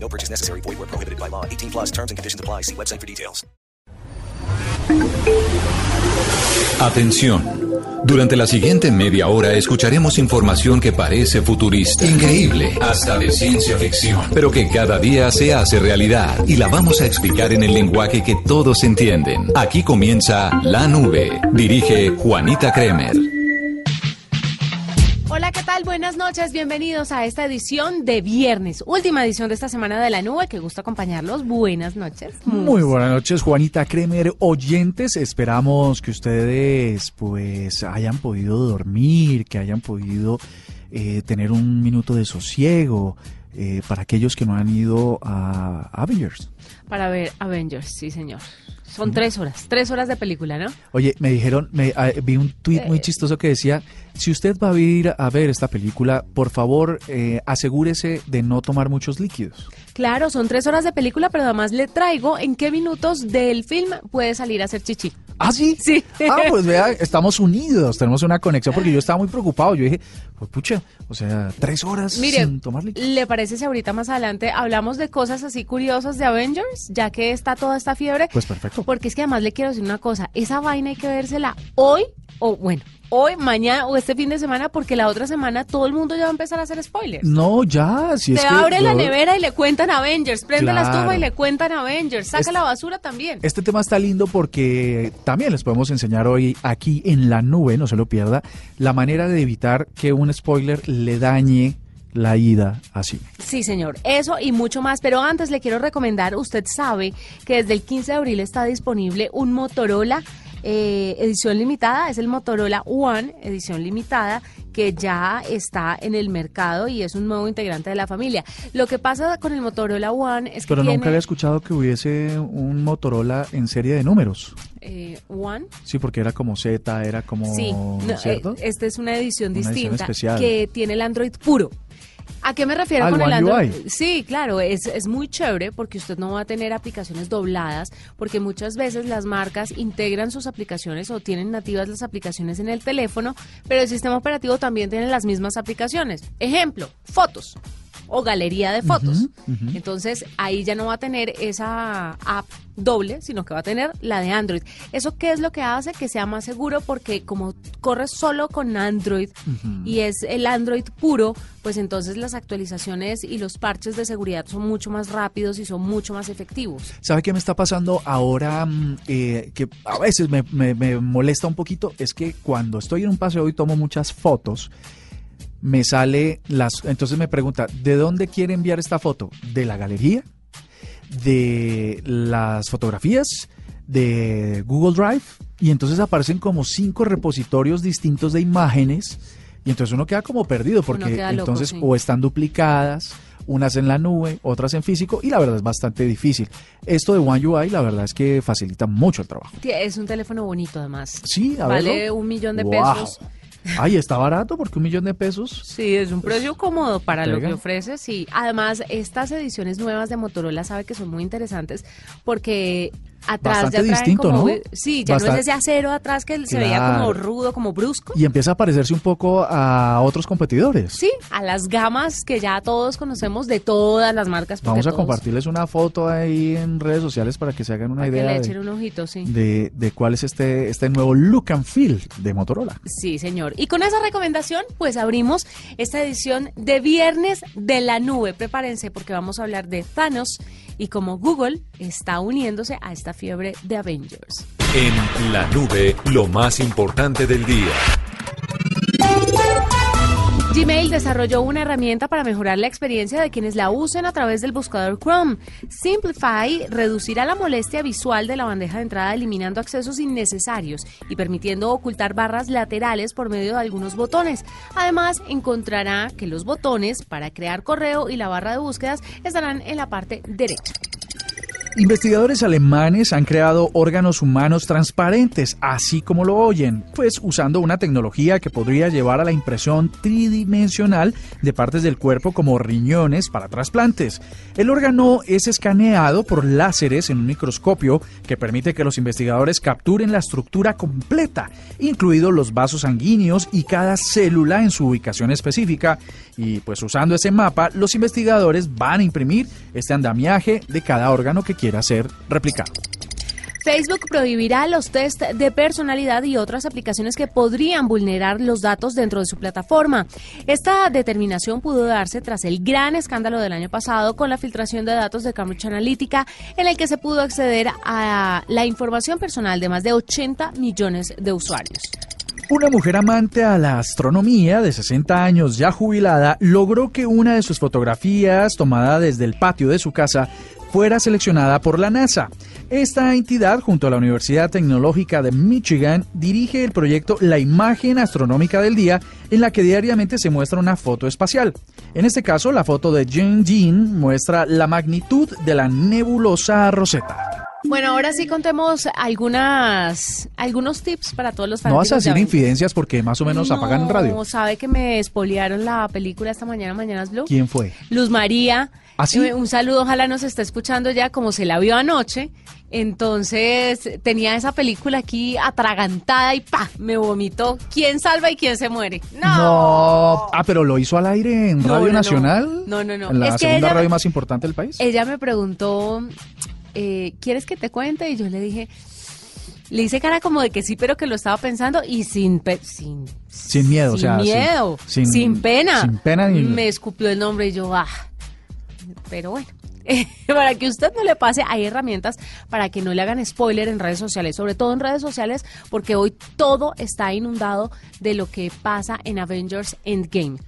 No purchase necessary. Void where prohibited by law. 18 plus terms and conditions apply. See website for details. Atención. Durante la siguiente media hora escucharemos información que parece futurista, increíble, hasta de ciencia ficción, pero que cada día se hace realidad y la vamos a explicar en el lenguaje que todos entienden. Aquí comienza La Nube. Dirige Juanita Kremer. ¿Qué tal? Buenas noches, bienvenidos a esta edición de viernes, última edición de esta semana de la nube, que gusta acompañarlos. Buenas noches. Muy buenas noches, Juanita Kremer, oyentes. Esperamos que ustedes pues hayan podido dormir, que hayan podido eh, tener un minuto de sosiego. Eh, para aquellos que no han ido a Avengers. Para ver Avengers, sí, señor. Son tres horas, tres horas de película, ¿no? Oye, me dijeron, me, ah, vi un tuit Eh. muy chistoso que decía, si usted va a ir a ver esta película, por favor, eh, asegúrese de no tomar muchos líquidos. Claro, son tres horas de película, pero además le traigo en qué minutos del film puede salir a hacer chichi. ¿Ah, sí? Sí. Ah, pues vea, estamos unidos, tenemos una conexión, porque yo estaba muy preocupado. Yo dije, pues pucha, o sea, tres horas Mire, sin tomar líquidos. ¿le parece si ahorita más adelante hablamos de cosas así curiosas de Avengers, ya que está toda esta fiebre? Pues perfecto. Porque es que además le quiero decir una cosa, esa vaina hay que vérsela hoy, o bueno, hoy, mañana o este fin de semana, porque la otra semana todo el mundo ya va a empezar a hacer spoilers. No, ya, si es Te que abre la yo- nevera y le cuentan Avengers, prende la estufa y le cuentan Avengers, saca Es- la basura también. Este tema está lindo porque también les podemos enseñar hoy aquí en la nube, no se lo pierda, la manera de evitar que un spoiler le dañe la ida a cine. Sí, señor, eso y mucho más, pero antes le quiero recomendar, usted sabe que desde el 15 de abril está disponible un Motorola eh, edición limitada, es el Motorola One edición limitada que ya está en el mercado y es un nuevo integrante de la familia. Lo que pasa con el Motorola One es que Pero tiene nunca había escuchado que hubiese un Motorola en serie de números. eh, One Sí, porque era como Z, era como... Sí, no, ¿cierto? eh, esta es una edición Una edición distinta especial. que tiene el Android puro. ¿A qué me refiero con el Android? UI. Sí, claro, es, es muy chévere porque usted no va a tener aplicaciones dobladas, porque muchas veces las marcas integran sus aplicaciones o tienen nativas las aplicaciones en el teléfono, pero el sistema operativo también tiene las mismas aplicaciones. Ejemplo, fotos o galería de fotos. Entonces ahí ya no va a tener esa app doble, sino que va a tener la de Android. ¿Eso qué es lo que hace? Que sea más seguro porque como corre solo con Android y es el Android puro, pues entonces las actualizaciones y los parches de seguridad son mucho más rápidos y son mucho más efectivos. ¿Sabe qué me está pasando ahora? mm, eh, que a veces me, me- me molesta un poquito. Es que cuando estoy en un paseo y tomo muchas fotos, me sale las. Entonces me pregunta, ¿de dónde quiere enviar esta foto? ¿De la galería? ¿De las fotografías? ¿De Google Drive? Y entonces aparecen como cinco repositorios distintos de imágenes. Y entonces uno queda como perdido porque loco, entonces sí. o están duplicadas, unas en la nube, otras en físico, y la verdad es bastante difícil. Esto de One UI, la verdad es que facilita mucho el trabajo. Es un teléfono bonito además. Sí, a Vale verlo. un millón de Guau. pesos. Ay, está barato porque un millón de pesos. Sí, es un precio cómodo para lo que ofrece, sí. Además, estas ediciones nuevas de Motorola sabe que son muy interesantes porque atrás Bastante ya distinto, como... ¿no? Sí, ya no Bastante- es ese acero atrás que se veía como Claro. rudo, como brusco. Y empieza a parecerse un poco a otros competidores. Sí, a las gamas que ya todos conocemos de todas las marcas. Vamos a todos- compartirles una foto ahí en redes sociales para que se hagan una para que idea le de, echen un ojito, sí. de- de cuál es este, este nuevo look and feel de Motorola. Sí, señor. Y con esa recomendación, pues abrimos esta edición de Viernes de la Nube. Prepárense porque vamos a hablar de Thanos y cómo Google está uniéndose a esta fiebre de Avengers. En La Nube, lo más importante del día. Gmail desarrolló una herramienta para mejorar la experiencia de quienes la usen a través del buscador Chrome. Simplify reducirá la molestia visual de la bandeja de entrada eliminando accesos innecesarios y permitiendo ocultar barras laterales por medio de algunos botones. Además, encontrará que los botones para crear correo y la barra de búsquedas estarán en la parte derecha. Investigadores alemanes han creado órganos humanos transparentes, así como lo oyen, pues usando una tecnología que podría llevar a la impresión tridimensional de partes del cuerpo como riñones para trasplantes. El órgano es escaneado por láseres en un microscopio que permite que los investigadores capturen la estructura completa, incluidos los vasos sanguíneos y cada célula en su ubicación específica. Y pues usando ese mapa, los investigadores van a imprimir este andamiaje de cada órgano que quiera ser replicado. Facebook prohibirá los test de personalidad y otras aplicaciones que podrían vulnerar los datos dentro de su plataforma. Esta determinación pudo darse tras el gran escándalo del año pasado con la filtración de datos de Cambridge Analytica, en el que se pudo acceder a la información personal de más de 80 millones de usuarios. Una mujer amante a la astronomía de 60 años ya jubilada logró que una de sus fotografías tomada desde el patio de su casa fuera seleccionada por la NASA. Esta entidad, junto a la Universidad Tecnológica de Michigan, dirige el proyecto La Imagen Astronómica del Día, en la que diariamente se muestra una foto espacial. En este caso, la foto de Jean Jean muestra la magnitud de la nebulosa Rosetta. Bueno, ahora sí contemos algunas algunos tips para todos los No vas a decir infidencias porque más o menos apagan radio. No, sabe que me espoliaron la película esta mañana, Mañanas Blue. ¿Quién fue? Luz María. ¿Ah, sí? Eh, Un saludo, ojalá nos esté escuchando ya, como se la vio anoche. Entonces tenía esa película aquí atragantada y ¡pa! Me vomitó. ¿Quién salva y quién se muere? ¡No! No. Ah, pero lo hizo al aire en No, Radio no, no. Nacional. No, no, no. En la Es que segunda ella- radio más importante del país. Ella me preguntó, eh, ¿quieres que te cuente? Y yo le dije, le hice cara como de que sí, pero que lo estaba pensando y sin pe- sin, Sin miedo, o sin sea, sin- miedo, sin- sin, pena. sin pena ni- Me escupió el nombre y yo, ah, pero bueno. para que usted no le pase, hay herramientas para que no le hagan spoiler en redes sociales, sobre todo en redes sociales, porque hoy todo está inundado de lo que pasa en Avengers Endgame.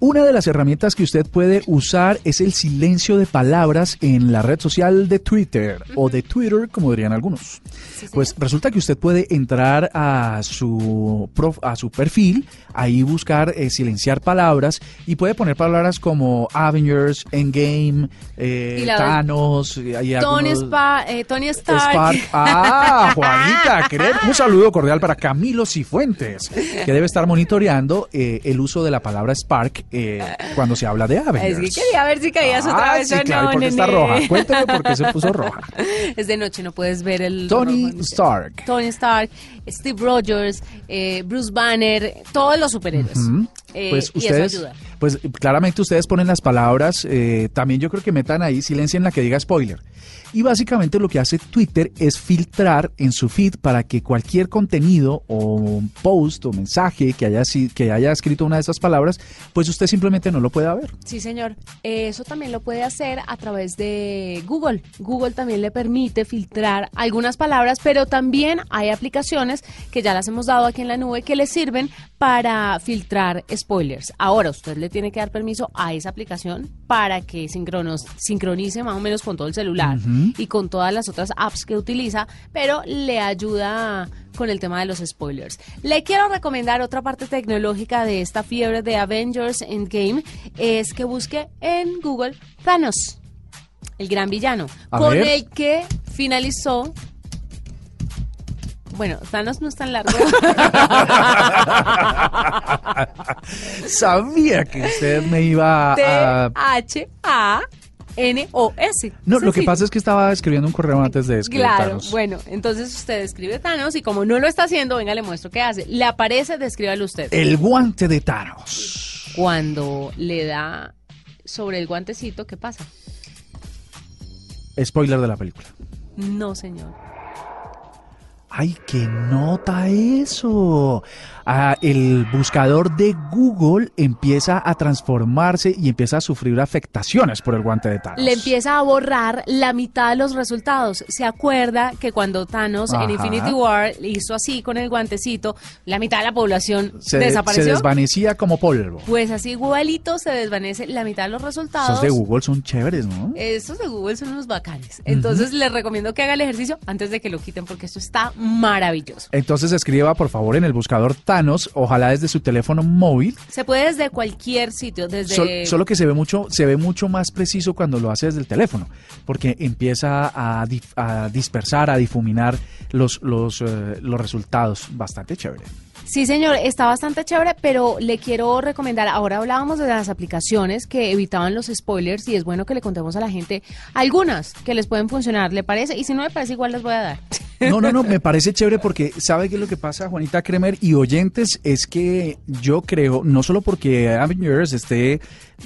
Una de las herramientas que usted puede usar es el silencio de palabras en la red social de Twitter o de Twitter, como dirían algunos. Pues resulta que usted puede entrar a su prof- a su perfil, ahí buscar eh, silenciar palabras y puede poner palabras como Avengers, Endgame, eh, De- Thanos, hay Tony, algunos- Spa- eh, Tony Stark. Spark. Ah, Juanita, un saludo cordial para Camilo Cifuentes, que debe estar monitoreando eh, el uso de la palabra Spark eh, cuando se habla de Es Avengers. que quería ver si caías otra Ah, vez sí, o claro, no, ¿y por qué está roja? Cuénteme por qué se puso roja. Es de noche, no puedes ver el... Tony rojo. Stark. Tony Stark, Steve Rogers, eh, Bruce Banner, todos los superhéroes. Eh, Pues y eso ustedes, ayuda. pues claramente ustedes ponen las palabras, eh, también yo creo que metan ahí, silencien la que diga spoiler. Y básicamente lo que hace Twitter es filtrar en su feed para que cualquier contenido o post o mensaje que haya, que haya escrito una de esas palabras, pues usted simplemente no lo pueda ver. Sí, señor. Eh, Eso también lo puede hacer a través de Google. Google también le permite filtrar algunas palabras, pero también hay aplicaciones que ya las hemos dado aquí en la nube que le sirven para filtrar spoilers. Ahora, usted le tiene que dar permiso a esa aplicación para que sincronos- sincronice más o menos con todo el celular y con todas las otras apps que utiliza, pero le ayuda con el tema de los spoilers. Le quiero recomendar otra parte tecnológica de esta fiebre de Avengers Endgame, es que busque en Google Thanos, el gran villano, A con ver. el que finalizó... Bueno, Thanos no es tan largo. Sabía que usted me iba a... T-H-A-N-O-S. No, lo que pasa es que estaba escribiendo un correo antes de escribir Claro, Thanos. bueno, entonces usted escribe Thanos y como no lo está haciendo, venga, le muestro qué hace. Le aparece, descríbalo usted. El guante de Thanos. Cuando le da sobre el guantecito, ¿qué pasa? Spoiler de la película. No, señor. ¡Ay, qué nota eso! Ah, el buscador de Google empieza a transformarse y empieza a sufrir afectaciones por el guante de Thanos. Le empieza a borrar la mitad de los resultados. ¿Se acuerda que cuando Thanos Ajá. en Infinity War hizo así con el guantecito, la mitad de la población se, desapareció? se desvanecía como polvo. pues así igualito se desvanece la mitad de los resultados. Esos de Google son chéveres, ¿no? Estos de Google son unos bacanes. Entonces les recomiendo que haga el ejercicio antes de que lo quiten porque esto está maravilloso. Entonces escriba por favor en el buscador Thanos, ojalá desde su teléfono móvil. Se puede desde cualquier sitio, desde... Sol- solo que se ve mucho, se ve mucho más preciso cuando lo hace desde el teléfono, porque empieza a, dif- a dispersar, a difuminar los, los, eh, los resultados. Bastante chévere. Sí, señor, está bastante chévere, pero le quiero recomendar, ahora hablábamos de las aplicaciones que evitaban los spoilers y es bueno que le contemos a la gente algunas que les pueden funcionar, ¿le parece? Y si no le parece, igual les voy a dar. No, no, no, me parece chévere porque sabe que lo que pasa, Juanita Kremer y oyentes, es que yo creo, no solo porque Avengers esté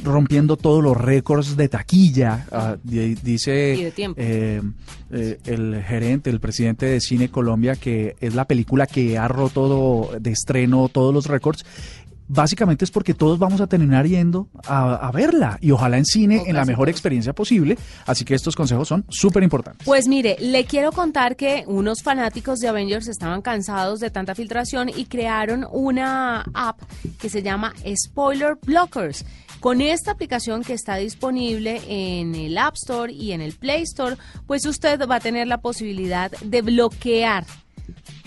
rompiendo todos los récords de taquilla, ah, di- dice eh, eh, el gerente, el presidente de Cine Colombia, que es la película que ha roto de estreno todos los récords. Básicamente es porque todos vamos a terminar yendo a, a verla y ojalá en cine en la mejor experiencia posible. Así que estos consejos son súper importantes. Pues mire, le quiero contar que unos fanáticos de Avengers estaban cansados de tanta filtración y crearon una app que se llama Spoiler Blockers. Con esta aplicación que está disponible en el App Store y en el Play Store, pues usted va a tener la posibilidad de bloquear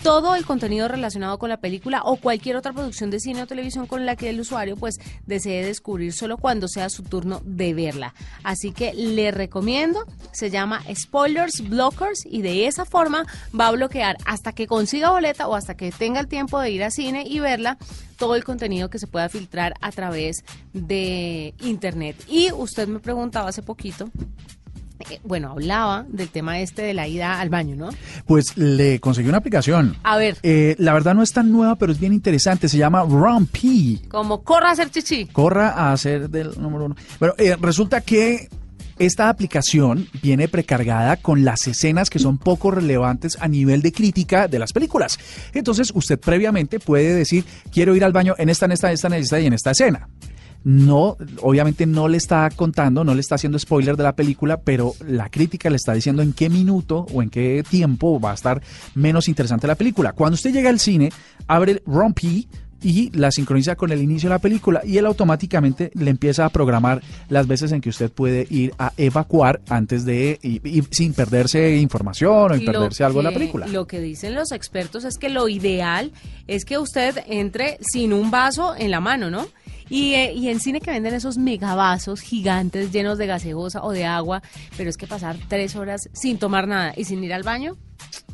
todo el contenido relacionado con la película o cualquier otra producción de cine o televisión con la que el usuario pues desee descubrir solo cuando sea su turno de verla. Así que le recomiendo, se llama Spoilers Blockers y de esa forma va a bloquear hasta que consiga boleta o hasta que tenga el tiempo de ir a cine y verla todo el contenido que se pueda filtrar a través de internet. Y usted me preguntaba hace poquito eh, bueno, hablaba del tema este de la ida al baño, ¿no? Pues le conseguí una aplicación. A ver, Eh, la verdad no es tan nueva, pero es bien interesante. Se llama Rumpy. como corra a hacer chichi. Corra a hacer del número uno. Bueno, eh, resulta que esta aplicación viene precargada con las escenas que son poco relevantes a nivel de crítica de las películas. Entonces, usted previamente puede decir, quiero ir al baño en esta, en esta, en esta, en esta y en esta escena. No, obviamente no le está contando, no le está haciendo spoiler de la película, pero la crítica le está diciendo en qué minuto o en qué tiempo va a estar menos interesante la película. Cuando usted llega al cine, abre Rumpy y la sincroniza con el inicio de la película y él automáticamente le empieza a programar las veces en que usted puede ir a evacuar antes de y, y sin perderse información o sin perderse algo de la película. Lo que dicen los expertos es que lo ideal es que usted entre sin un vaso en la mano, ¿no? Y, eh, y en cine que venden esos megavasos gigantes llenos de gaseosa o de agua, pero es que pasar tres horas sin tomar nada y sin ir al baño,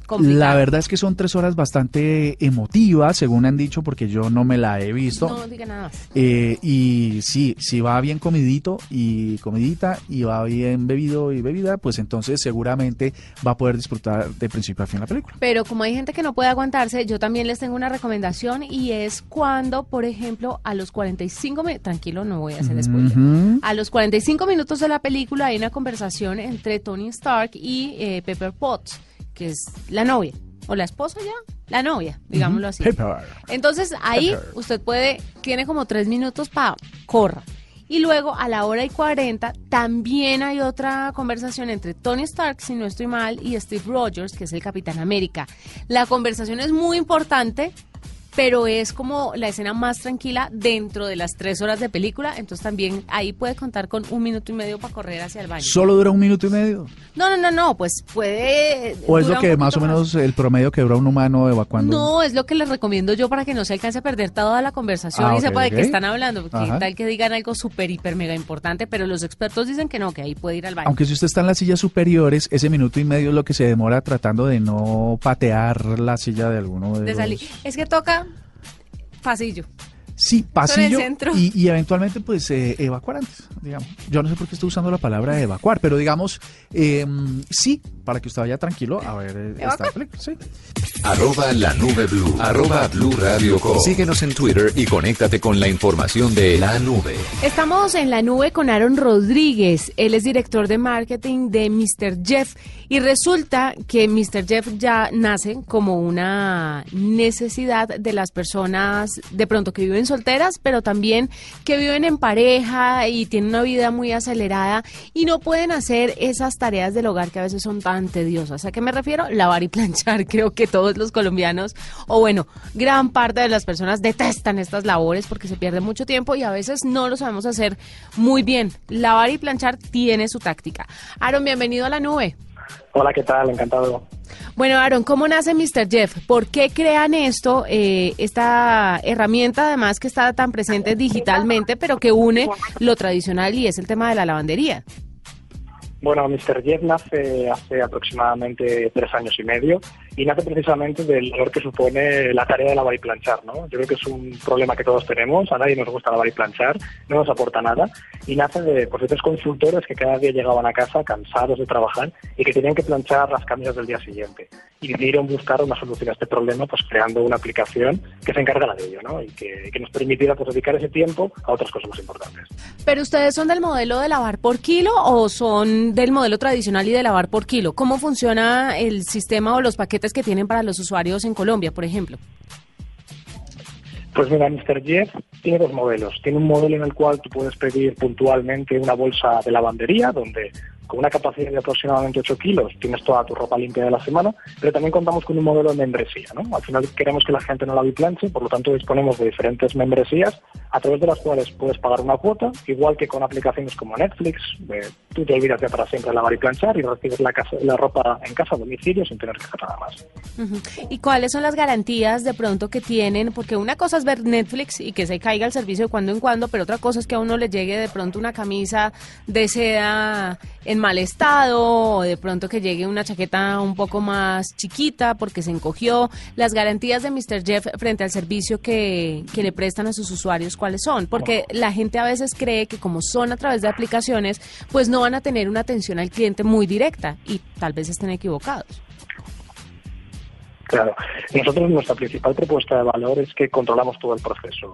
complicado. La verdad es que son tres horas bastante emotivas, según han dicho, porque yo no me la he visto. No diga nada más. Eh, y sí, si va bien comidito y comidita y va bien bebido y bebida, pues entonces seguramente va a poder disfrutar de principio a fin la película. Pero como hay gente que no puede aguantarse, yo también les tengo una recomendación y es cuando, por ejemplo, a los 45 minutos, tranquilo, no voy a hacer spoiler, Ujú. a los 45 minutos de la película hay una conversación entre Tony Stark y eh, Pepper Potts, que es la novia, o la esposa ya, la novia, digámoslo así. Entonces ahí usted puede, tiene como tres minutos para corra. Y luego a la hora y 40 también hay otra conversación entre Tony Stark, si no estoy mal, y Steve Rogers, que es el Capitán América. La conversación es muy importante, pero es como la escena más tranquila dentro de las tres horas de película. Entonces también ahí puede contar con un minuto y medio para correr hacia el baño. ¿Solo dura un minuto y medio? No, no, no, no, pues puede... ¿O es lo que más o menos el promedio que dura un humano evacuando? No, es lo que les recomiendo yo para que no se alcance a perder toda la conversación Ah, y sepa de qué están hablando. Porque Ajá. tal que digan algo súper, hiper, mega importante, pero los expertos dicen que no, que ahí puede ir al baño. Aunque si usted está en las sillas superiores, ese minuto y medio es lo que se demora tratando de no patear la silla de alguno de, de los... salir. Es que toca pasillo. Sí, pasillo y, y eventualmente pues eh, evacuar antes, digamos. Yo no sé por qué estoy usando la palabra evacuar, pero digamos, eh, sí, para que usted vaya tranquilo a ver eh, esta. Sí. Arroba la nube blue. Arroba blue radio com. Síguenos en Twitter y conéctate con la información de la nube. Estamos en la nube con Aaron Rodríguez. Él es director de marketing de Mr. Jeff. Y resulta que Mr. Jeff ya nace como una necesidad de las personas de pronto que viven solteras, pero también que viven en pareja y tienen una vida muy acelerada y no pueden hacer esas tareas del hogar que a veces son tan tediosas. ¿A qué me refiero? Lavar y planchar. Creo que todos los colombianos, o bueno, gran parte de las personas detestan estas labores porque se pierde mucho tiempo y a veces no lo sabemos hacer muy bien. Lavar y planchar tiene su táctica. Aaron, bienvenido a la nube. Hola, ¿qué tal? Encantado. Bueno, Aaron, ¿cómo nace Mr. Jeff? ¿Por qué crean esto, eh, esta herramienta además que está tan presente digitalmente, pero que une lo tradicional y es el tema de la lavandería? Bueno, Mr. Jeff nace hace aproximadamente tres años y medio y nace precisamente del valor que supone la tarea de lavar y planchar, ¿no? Yo creo que es un problema que todos tenemos, a nadie nos gusta lavar y planchar, no nos aporta nada y nace de pues, estos consultores que cada día llegaban a casa cansados de trabajar y que tenían que planchar las camisas del día siguiente y decidieron buscar una solución a este problema pues creando una aplicación que se encargara de ello, ¿no? Y que, que nos permitiera pues, dedicar ese tiempo a otras cosas más importantes. ¿Pero ustedes son del modelo de lavar por kilo o son del modelo tradicional y de lavar por kilo? ¿Cómo funciona el sistema o los paquetes que tienen para los usuarios en Colombia, por ejemplo? Pues mira, Mr. Jeff tiene dos modelos. Tiene un modelo en el cual tú puedes pedir puntualmente una bolsa de lavandería, donde con una capacidad de aproximadamente 8 kilos tienes toda tu ropa limpia de la semana, pero también contamos con un modelo de membresía. ¿no? Al final queremos que la gente no la planche, por lo tanto disponemos de diferentes membresías a través de las cuales puedes pagar una cuota, igual que con aplicaciones como Netflix, tú te olvidas ya para siempre lavar y planchar y recibes la, casa, la ropa en casa a domicilio sin tener que hacer nada más. ¿Y cuáles son las garantías de pronto que tienen? Porque una cosa es ver Netflix y que se caiga el servicio de cuando en cuando, pero otra cosa es que a uno le llegue de pronto una camisa de seda en mal estado o de pronto que llegue una chaqueta un poco más chiquita porque se encogió. Las garantías de Mr. Jeff frente al servicio que, que le prestan a sus usuarios, ¿cuáles son? Porque la gente a veces cree que como son a través de aplicaciones, pues no van a tener una atención al cliente muy directa y tal vez estén equivocados. Claro, nosotros nuestra principal propuesta de valor es que controlamos todo el proceso.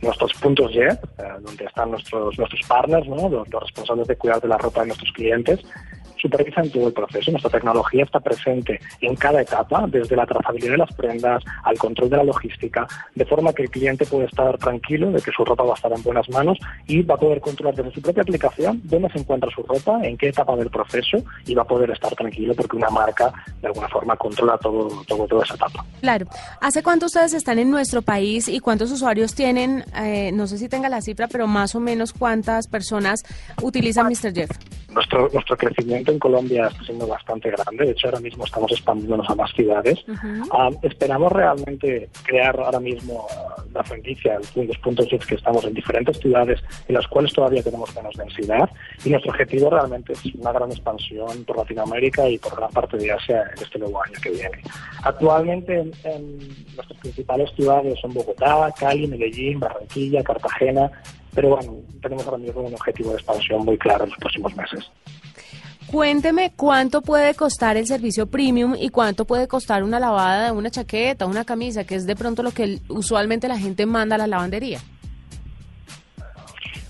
nuestros puntos Jet, eh, donde están nuestros nuestros partners, ¿no? los, responsables de cuidar de la ropa de nuestros clientes, supervisan todo el proceso. Nuestra tecnología está presente en cada etapa, desde la trazabilidad de las prendas al control de la logística, de forma que el cliente puede estar tranquilo de que su ropa va a estar en buenas manos y va a poder controlar desde su propia aplicación dónde se encuentra su ropa, en qué etapa del proceso y va a poder estar tranquilo porque una marca de alguna forma controla todo, todo toda esa etapa. Claro. ¿Hace cuánto ustedes están en nuestro país y cuántos usuarios tienen? Eh, no sé si tenga la cifra, pero más o menos cuántas personas utilizan Mr. Jeff. Nuestro, nuestro crecimiento en Colombia está siendo bastante grande. De hecho, ahora mismo estamos expandiéndonos a más ciudades. Ah, esperamos realmente crear ahora mismo ah, la franquicia, los puntos que estamos en diferentes ciudades en las cuales todavía tenemos menos densidad. Y nuestro objetivo realmente es una gran expansión por Latinoamérica y por gran parte de Asia en este nuevo año que viene. Actualmente en, nuestras principales ciudades son Bogotá, Cali, Medellín, Barranquilla, Cartagena, pero bueno, tenemos ahora mismo un objetivo de expansión muy claro en los próximos meses. Cuénteme cuánto puede costar el servicio premium y cuánto puede costar una lavada de una chaqueta, una camisa, que es de pronto lo que usualmente la gente manda a la lavandería.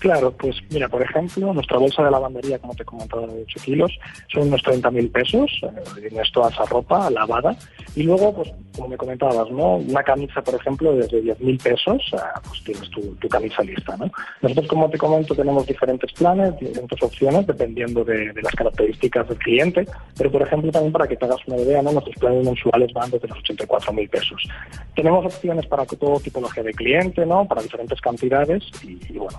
Claro, pues mira, por ejemplo, nuestra bolsa de lavandería, como te he comentado, de 8 kilos, son unos 30.000 pesos, eh, tienes toda esa ropa lavada. Y luego, pues como me comentabas, ¿no? Una camisa, por ejemplo, desde 10.000 pesos, eh, pues tienes tu, camisa lista, ¿no? Nosotros, como te comento, tenemos diferentes planes, diferentes opciones, dependiendo de, las características del cliente. Pero, por ejemplo, también para que te hagas una idea, ¿no? Nuestros planes mensuales van desde los 84.000 pesos. Tenemos opciones para todo tipología de cliente, ¿no? Para diferentes cantidades y bueno,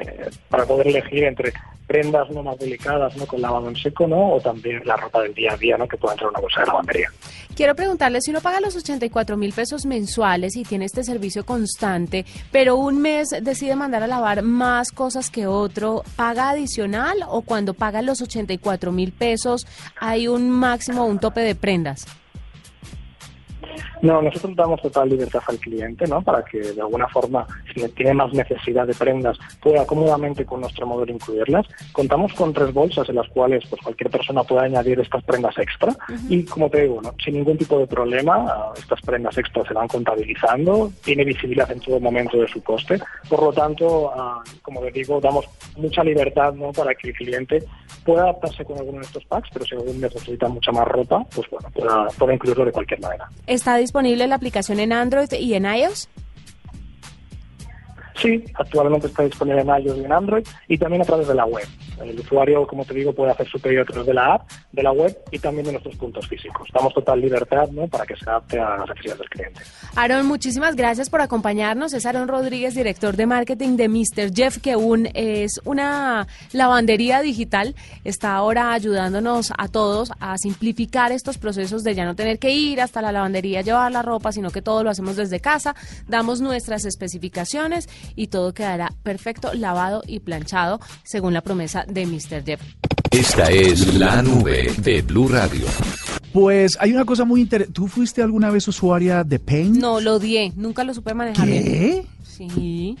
eh, para poder elegir entre prendas no más delicadas, ¿no? Con lavado en seco, ¿no? O también la ropa del día a día, ¿no? Que pueda entrar en una bolsa de lavandería. Quiero preguntarle, si uno paga los 84 mil pesos mensuales y tiene este servicio constante, pero un mes decide mandar a lavar más cosas que otro, ¿paga adicional o cuando paga los 84 mil pesos hay un máximo, un tope de prendas? No, nosotros damos total libertad al cliente, ¿no? Para que de alguna forma, si tiene más necesidad de prendas, pueda cómodamente con nuestro modelo incluirlas. Contamos con tres bolsas en las cuales pues cualquier persona puede añadir estas prendas extra y como te digo, ¿no? sin ningún tipo de problema, estas prendas extra se van contabilizando, tiene visibilidad en todo momento de su coste. Por lo tanto, ah, como te digo, damos mucha libertad, ¿no? Para que el cliente pueda adaptarse con alguno de estos packs, pero si algún necesita mucha más ropa, pues bueno, pueda, pueda incluirlo de cualquier manera. ¿Está disponible la aplicación en Android y en iOS? Sí, actualmente está disponible en iOS y en Android y también a través de la web. El usuario, como te digo, puede hacer su pedido a través de la app, de la web y también de nuestros puntos físicos. Damos total libertad ¿no? para que se adapte a las necesidades del cliente. Aaron, muchísimas gracias por acompañarnos. Es Aaron Rodríguez, director de marketing de Mr. Jeff, que un, es una lavandería digital. Está ahora ayudándonos a todos a simplificar estos procesos de ya no tener que ir hasta la lavandería a llevar la ropa, sino que todo lo hacemos desde casa. Damos nuestras especificaciones y todo quedará perfecto, lavado y planchado, según la promesa de Mr. Jeff. Esta es la nube de Blue Radio. Pues hay una cosa muy interesante. ¿Tú fuiste alguna vez usuaria de Paint? No, lo odié, nunca lo supe manejar bien. ¿Qué? Sí.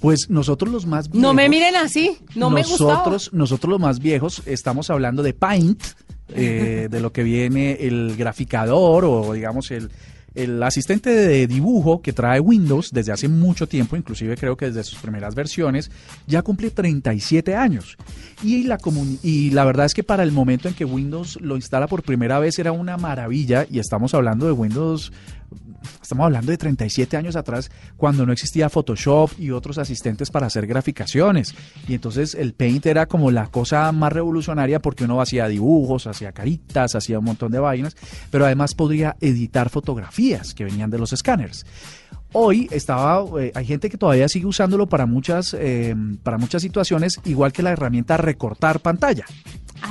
Pues nosotros los más viejos. No me miren así, no me gustaba. nosotros, nosotros los más viejos estamos hablando de Paint, eh, de lo que viene el graficador o digamos el, el asistente de dibujo que trae Windows desde hace mucho tiempo, inclusive creo que desde sus primeras versiones, ya cumple 37 años. Y la, y la verdad es que para el momento en que Windows lo instala por primera vez era una maravilla y estamos hablando de Windows Estamos hablando de 37 años atrás, cuando no existía Photoshop y otros asistentes para hacer graficaciones. Y entonces el Paint era como la cosa más revolucionaria porque uno hacía dibujos, hacía caritas, hacía un montón de vainas, pero además podría editar fotografías que venían de los escáneres. Hoy estaba, eh, hay gente que todavía sigue usándolo para muchas, eh, para muchas situaciones, igual que la herramienta recortar pantalla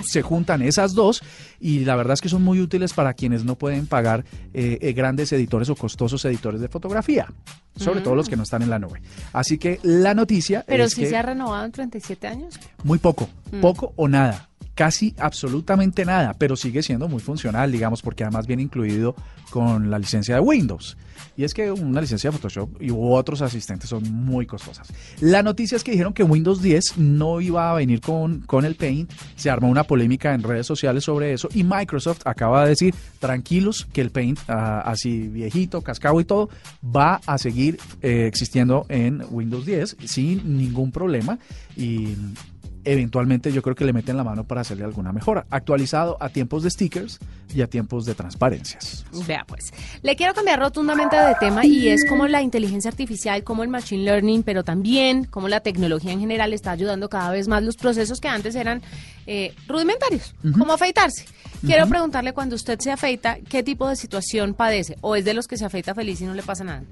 se juntan esas dos y la verdad es que son muy útiles para quienes no pueden pagar eh, eh, grandes editores o costosos editores de fotografía, sobre todo los que no están en la nube. Así que la noticia Pero es si que se ha renovado en 37 años. muy poco, Mm. poco o nada. Casi absolutamente nada, pero sigue siendo muy funcional, digamos, porque además viene incluido con la licencia de Windows. Y es que una licencia de Photoshop y otros asistentes son muy costosas. La noticia es que dijeron que Windows 10 no iba a venir con, con el Paint. Se armó una polémica en redes sociales sobre eso y Microsoft acaba de decir, tranquilos, que el Paint, ah, así viejito, cascado y todo, va a seguir eh, existiendo en Windows 10 sin ningún problema. Y eventualmente yo creo que le meten la mano para hacerle alguna mejora. Actualizado a tiempos de stickers y a tiempos de transparencias. Vea pues, le quiero cambiar rotundamente de tema y es como la inteligencia artificial, como el machine learning, pero también como la tecnología en general está ayudando cada vez más los procesos que antes eran eh, rudimentarios, como afeitarse. Quiero preguntarle cuando usted se afeita, ¿qué tipo de situación padece? ¿O es de los que se afeita feliz y no le pasa nada?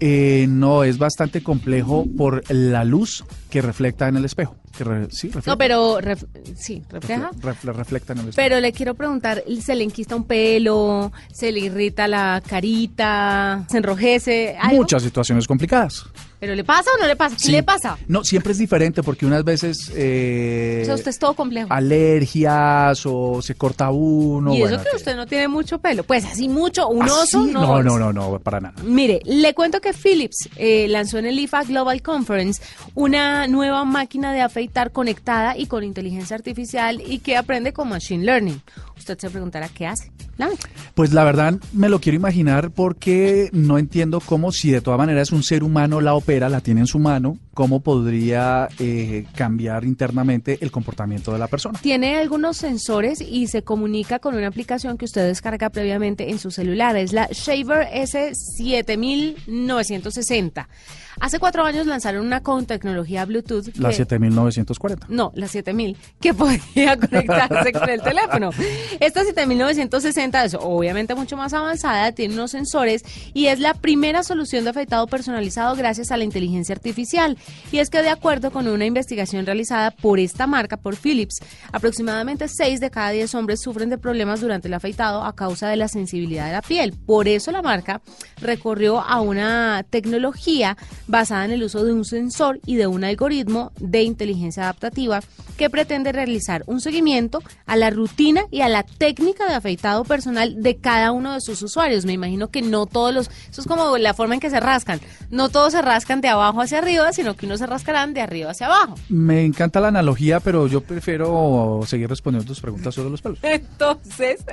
Eh, no, es bastante complejo por la luz que refleja en el espejo. Que re- sí, refleja. No, pero ref- sí, refleja. Ref- le refleja en el espejo. Pero le quiero preguntar, ¿se le enquista un pelo? ¿Se le irrita la carita? ¿Se enrojece? ¿Algo? Muchas situaciones complicadas. ¿Pero le pasa o no le pasa? ¿Qué Sí. le pasa? No, siempre es diferente porque unas veces eh, O sea, usted es todo complejo. alergias o se corta uno. y eso bueno, que que- usted no tiene mucho pelo. Pues así mucho, un ¿Ah, oso, no. no, no, no, no, para nada. Mire, le cuento que Philips eh, lanzó en el IFA Global Conference una nueva máquina de afeitar conectada y con inteligencia artificial y que aprende con Machine Learning. Usted se preguntará qué hace. Pues la verdad me lo quiero imaginar porque no entiendo cómo si de todas maneras un ser humano la opera, la tiene en su mano, cómo podría eh, cambiar internamente el comportamiento de la persona. Tiene algunos sensores y se comunica con una aplicación que usted descarga previamente en su celular. Es la Shaver S7960. Hace cuatro años lanzaron una con tecnología Bluetooth. La que- 7940. No, la 7000, que podía conectarse con el teléfono. Esta 7960 es obviamente mucho más avanzada, tiene unos sensores y es la primera solución de afeitado personalizado gracias a la inteligencia artificial. Y es que de acuerdo con una investigación realizada por esta marca, por Philips, aproximadamente 6 de cada 10 hombres sufren de problemas durante el afeitado a causa de la sensibilidad de la piel. Por eso la marca recorrió a una tecnología basada en el uso de un sensor y de un algoritmo de inteligencia adaptativa que pretende realizar un seguimiento a la rutina y a la técnica de afeitado personal de cada uno de sus usuarios. Me imagino que no todos los, eso es como la forma en que se rascan, no todos se rascan de abajo hacia arriba, sino que unos se rascarán de arriba hacia abajo. Me encanta la analogía, pero yo prefiero seguir respondiendo tus preguntas sobre los pelos. Entonces,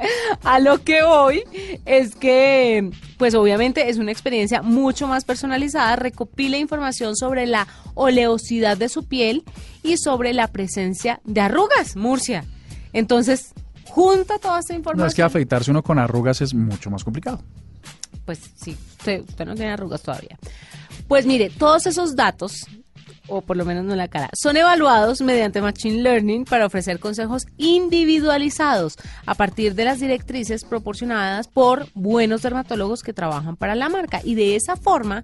a lo que voy es que, pues obviamente es una experiencia mucho más personalizada, recopila información sobre la oleosidad de su piel y sobre la presencia de arrugas, Murcia. Entonces, junta toda esta información. No es que afeitarse uno con arrugas es mucho más complicado. Pues sí, usted, usted no tiene arrugas todavía. Pues mire, todos esos datos, o por lo menos no la cara, son evaluados mediante Machine Learning para ofrecer consejos individualizados a partir de las directrices proporcionadas por buenos dermatólogos que trabajan para la marca. Y de esa forma,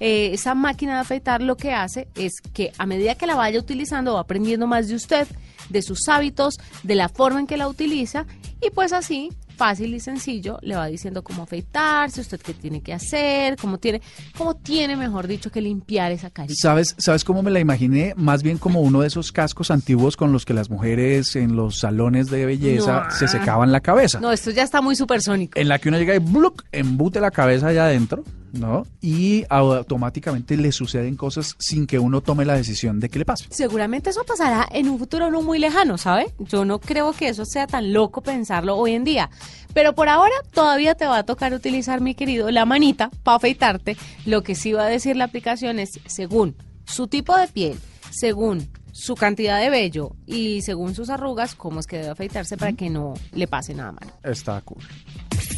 eh, esa máquina de afeitar lo que hace es que a medida que la vaya utilizando va aprendiendo más de usted, de sus hábitos, de la forma en que la utiliza y pues así fácil y sencillo, le va diciendo cómo afeitarse, usted qué tiene que hacer, cómo tiene, cómo tiene, mejor dicho, que limpiar esa carita. ¿Sabes, ¿Sabes cómo me la imaginé? Más bien como uno de esos cascos antiguos con los que las mujeres en los salones de belleza No. se secaban la cabeza. No, esto ya está muy supersónico. En la que uno llega y ¡bluc! embute la cabeza allá adentro, ¿no? Y automáticamente le suceden cosas sin que uno tome la decisión de que le pase. Seguramente eso pasará en un futuro no muy lejano, ¿sabe? Yo no creo que eso sea tan loco pensarlo hoy en día. Pero por ahora todavía te va a tocar utilizar, mi querido, la manita para afeitarte. Lo que sí va a decir la aplicación es según su tipo de piel, según su cantidad de vello y según sus arrugas, cómo es que debe afeitarse para que no le pase nada malo. Está cool.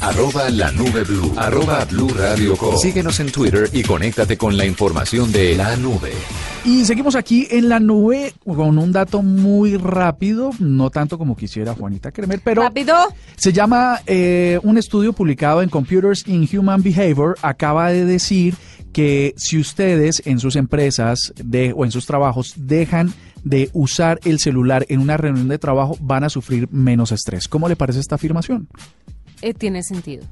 Arroba la nube blue. Arroba blue radio com. Síguenos en Twitter y conéctate con la información de la nube. Y seguimos aquí en la nube con un dato muy rápido, no tanto como quisiera Juanita Kremer, pero Rápido. se llama eh, un estudio publicado en Computers in Human Behavior, acaba de decir que si ustedes en sus empresas de, o en sus trabajos dejan de usar el celular en una reunión de trabajo, van a sufrir menos estrés. ¿Cómo le parece esta afirmación? Eh, tiene sentido.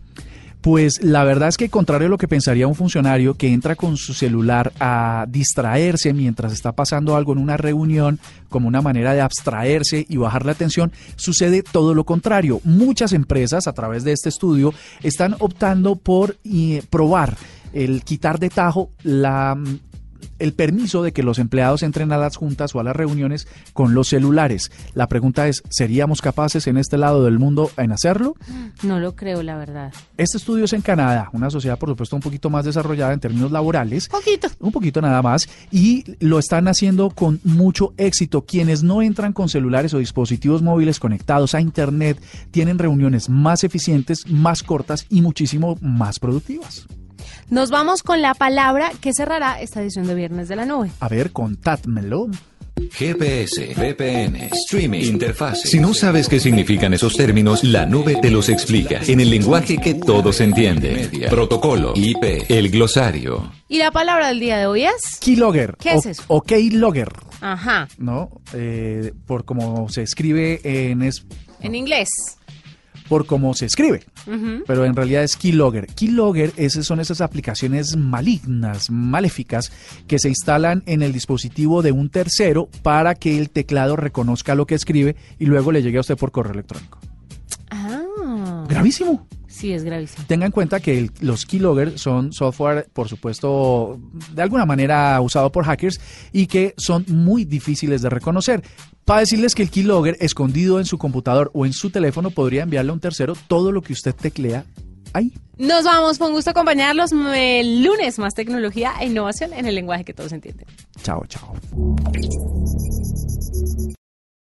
Pues la verdad es que contrario a lo que pensaría un funcionario que entra con su celular a distraerse mientras está pasando algo en una reunión como una manera de abstraerse y bajar la atención, sucede todo lo contrario. Muchas empresas a través de este estudio están optando por eh, probar el quitar de tajo la el permiso de que los empleados entren a las juntas o a las reuniones con los celulares. La pregunta es, ¿seríamos capaces en este lado del mundo en hacerlo? No lo creo, la verdad. Este estudio es en Canadá, una sociedad por supuesto un poquito más desarrollada en términos laborales. Poquito. Un poquito nada más. Y lo están haciendo con mucho éxito. Quienes no entran con celulares o dispositivos móviles conectados a Internet tienen reuniones más eficientes, más cortas y muchísimo más productivas. Nos vamos con la palabra que cerrará esta edición de Viernes de la Nube. A ver, contádmelo. GPS, VPN, streaming, interfaz. Si no sabes qué significan esos términos, la nube te los explica en el lenguaje que todos entienden. Protocolo, IP, el glosario. Y la palabra del día de hoy es... Keylogger. ¿Qué es o- eso? O Keylogger, Ajá, ¿no? Eh, por como se escribe en... Es, en inglés. Por cómo se escribe. Pero en realidad es Keylogger. Keylogger esas son esas aplicaciones malignas, maléficas, que se instalan en el dispositivo de un tercero para que el teclado reconozca lo que escribe y luego le llegue a usted por correo electrónico. Ah, Gravísimo. sí, es gravísimo. Tenga en cuenta que el- los keylogger son software, por supuesto, de alguna manera usado por hackers y que son muy difíciles de reconocer. Para decirles que el keylogger escondido en su computador o en su teléfono podría enviarle a un tercero todo lo que usted teclea ahí. Nos vamos, un gusto acompañarlos. El lunes más tecnología e innovación en el lenguaje que todos entienden. Chao, chao.